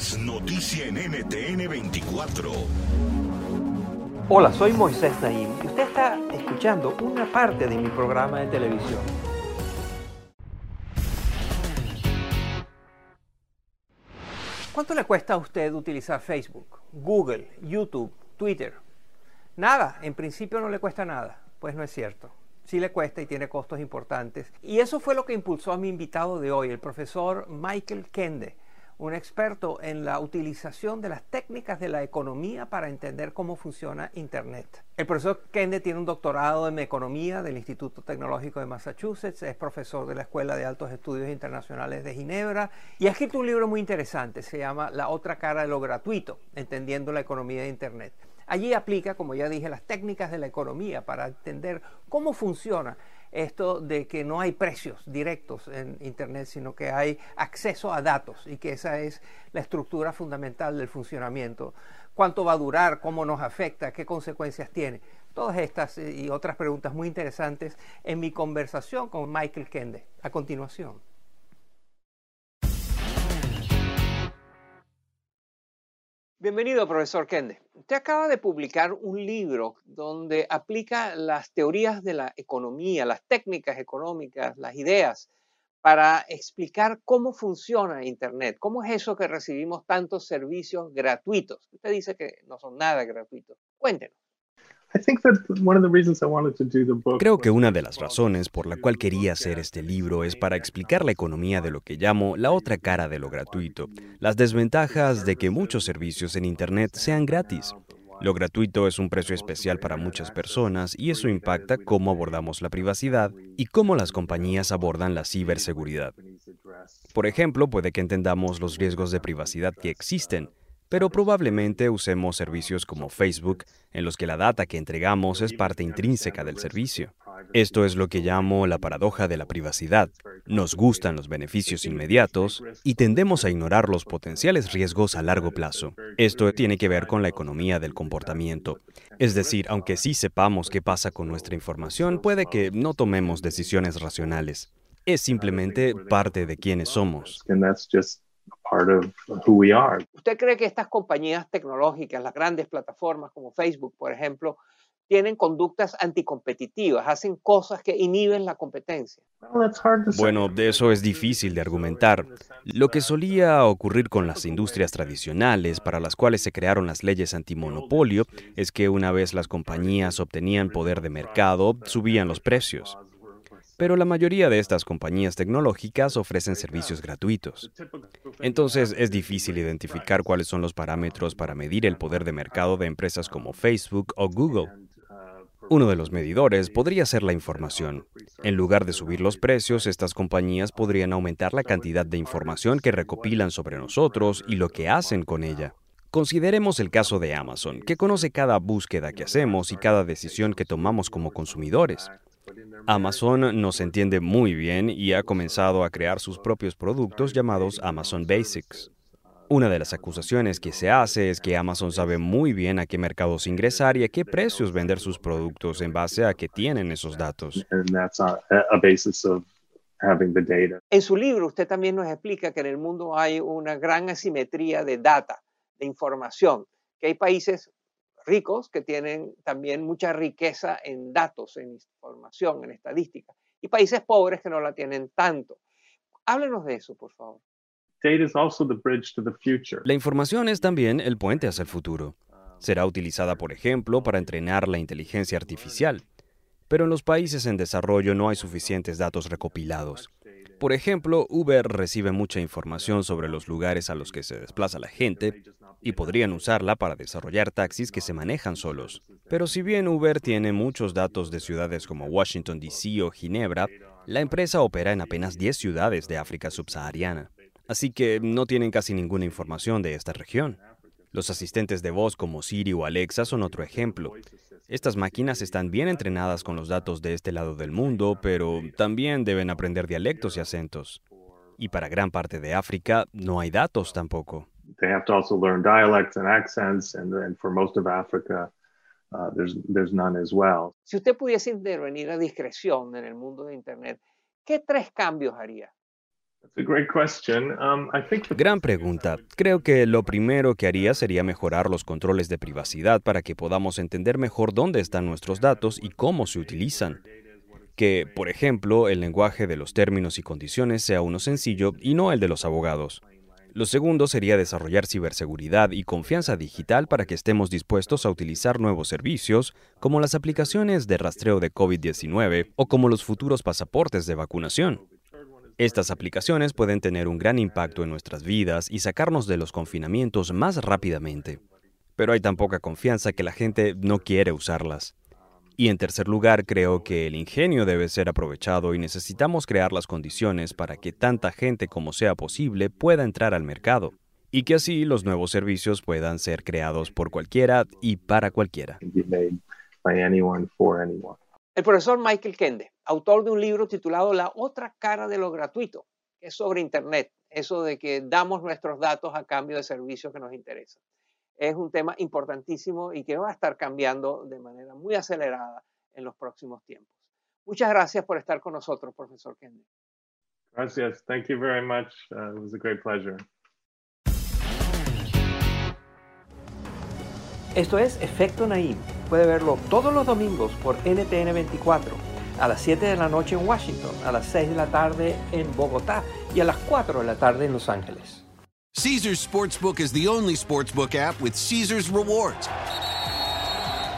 Noticia en NTN 24. Hola, soy Moisés Naim y usted está escuchando una parte de mi programa de televisión. ¿Cuánto le cuesta a usted utilizar Facebook, Google, YouTube, Twitter? Nada, en principio no le cuesta nada. Pues no es cierto. Sí le cuesta y tiene costos importantes. Y eso fue lo que impulsó a mi invitado de hoy, el profesor Michael Kende un experto en la utilización de las técnicas de la economía para entender cómo funciona Internet. El profesor Kende tiene un doctorado en economía del Instituto Tecnológico de Massachusetts, es profesor de la Escuela de Altos Estudios Internacionales de Ginebra y ha escrito un libro muy interesante, se llama La otra cara de lo gratuito, entendiendo la economía de Internet. Allí aplica, como ya dije, las técnicas de la economía para entender cómo funciona esto de que no hay precios directos en Internet, sino que hay acceso a datos y que esa es la estructura fundamental del funcionamiento. ¿Cuánto va a durar? ¿Cómo nos afecta? ¿Qué consecuencias tiene? Todas estas y otras preguntas muy interesantes en mi conversación con Michael Kende. A continuación. Bienvenido, profesor Kende. Usted acaba de publicar un libro donde aplica las teorías de la economía, las técnicas económicas, las ideas, para explicar cómo funciona Internet, cómo es eso que recibimos tantos servicios gratuitos. Usted dice que no son nada gratuitos. Cuéntenos. Creo que una de las razones por la cual quería hacer este libro es para explicar la economía de lo que llamo la otra cara de lo gratuito, las desventajas de que muchos servicios en Internet sean gratis. Lo gratuito es un precio especial para muchas personas y eso impacta cómo abordamos la privacidad y cómo las compañías abordan la ciberseguridad. Por ejemplo, puede que entendamos los riesgos de privacidad que existen, pero probablemente usemos servicios como Facebook, en los que la data que entregamos es parte intrínseca del servicio. Esto es lo que llamo la paradoja de la privacidad. Nos gustan los beneficios inmediatos y tendemos a ignorar los potenciales riesgos a largo plazo. Esto tiene que ver con la economía del comportamiento. Es decir, aunque sí sepamos qué pasa con nuestra información, puede que no tomemos decisiones racionales. Es simplemente parte de quienes somos. ¿Usted cree que estas compañías tecnológicas, las grandes plataformas como Facebook, por ejemplo, tienen conductas anticompetitivas, hacen cosas que inhiben la competencia? Bueno, de eso es difícil de argumentar. Lo que solía ocurrir con las industrias tradicionales para las cuales se crearon las leyes antimonopolio es que una vez las compañías obtenían poder de mercado, subían los precios pero la mayoría de estas compañías tecnológicas ofrecen servicios gratuitos. Entonces es difícil identificar cuáles son los parámetros para medir el poder de mercado de empresas como Facebook o Google. Uno de los medidores podría ser la información. En lugar de subir los precios, estas compañías podrían aumentar la cantidad de información que recopilan sobre nosotros y lo que hacen con ella. Consideremos el caso de Amazon, que conoce cada búsqueda que hacemos y cada decisión que tomamos como consumidores. Amazon nos entiende muy bien y ha comenzado a crear sus propios productos llamados Amazon Basics. Una de las acusaciones que se hace es que Amazon sabe muy bien a qué mercados ingresar y a qué precios vender sus productos en base a que tienen esos datos. En su libro usted también nos explica que en el mundo hay una gran asimetría de data, de información, que hay países ricos que tienen también mucha riqueza en datos, en información, en estadística, y países pobres que no la tienen tanto. Háblenos de eso, por favor. La información es también el puente hacia el futuro. Será utilizada, por ejemplo, para entrenar la inteligencia artificial. Pero en los países en desarrollo no hay suficientes datos recopilados. Por ejemplo, Uber recibe mucha información sobre los lugares a los que se desplaza la gente y podrían usarla para desarrollar taxis que se manejan solos. Pero si bien Uber tiene muchos datos de ciudades como Washington, D.C. o Ginebra, la empresa opera en apenas 10 ciudades de África subsahariana. Así que no tienen casi ninguna información de esta región. Los asistentes de voz como Siri o Alexa son otro ejemplo. Estas máquinas están bien entrenadas con los datos de este lado del mundo, pero también deben aprender dialectos y acentos. Y para gran parte de África no hay datos tampoco. Si usted pudiese intervenir a discreción en el mundo de Internet, ¿qué tres cambios haría? Um, Gran pregunta. Creo que lo primero que haría sería mejorar los controles de privacidad para que podamos entender mejor dónde están nuestros datos y cómo se utilizan. Que, por ejemplo, el lenguaje de los términos y condiciones sea uno sencillo y no el de los abogados. Lo segundo sería desarrollar ciberseguridad y confianza digital para que estemos dispuestos a utilizar nuevos servicios, como las aplicaciones de rastreo de COVID-19 o como los futuros pasaportes de vacunación. Estas aplicaciones pueden tener un gran impacto en nuestras vidas y sacarnos de los confinamientos más rápidamente. Pero hay tan poca confianza que la gente no quiere usarlas. Y en tercer lugar, creo que el ingenio debe ser aprovechado y necesitamos crear las condiciones para que tanta gente como sea posible pueda entrar al mercado y que así los nuevos servicios puedan ser creados por cualquiera y para cualquiera. El profesor Michael Kende, autor de un libro titulado La otra cara de lo gratuito, que es sobre Internet, eso de que damos nuestros datos a cambio de servicios que nos interesan. Es un tema importantísimo y que va a estar cambiando de manera muy acelerada en los próximos tiempos. Muchas gracias por estar con nosotros, profesor Kende. Gracias. Thank you very much. Uh, it was a great pleasure. Esto es Efecto Naim. Puede verlo todos los domingos por NTN 24, a las 7 de la noche en Washington, a las 6 de la tarde en Bogotá y a las 4 de la tarde en Los Ángeles. Caesars Sportsbook is the only sportsbook app with Caesars rewards.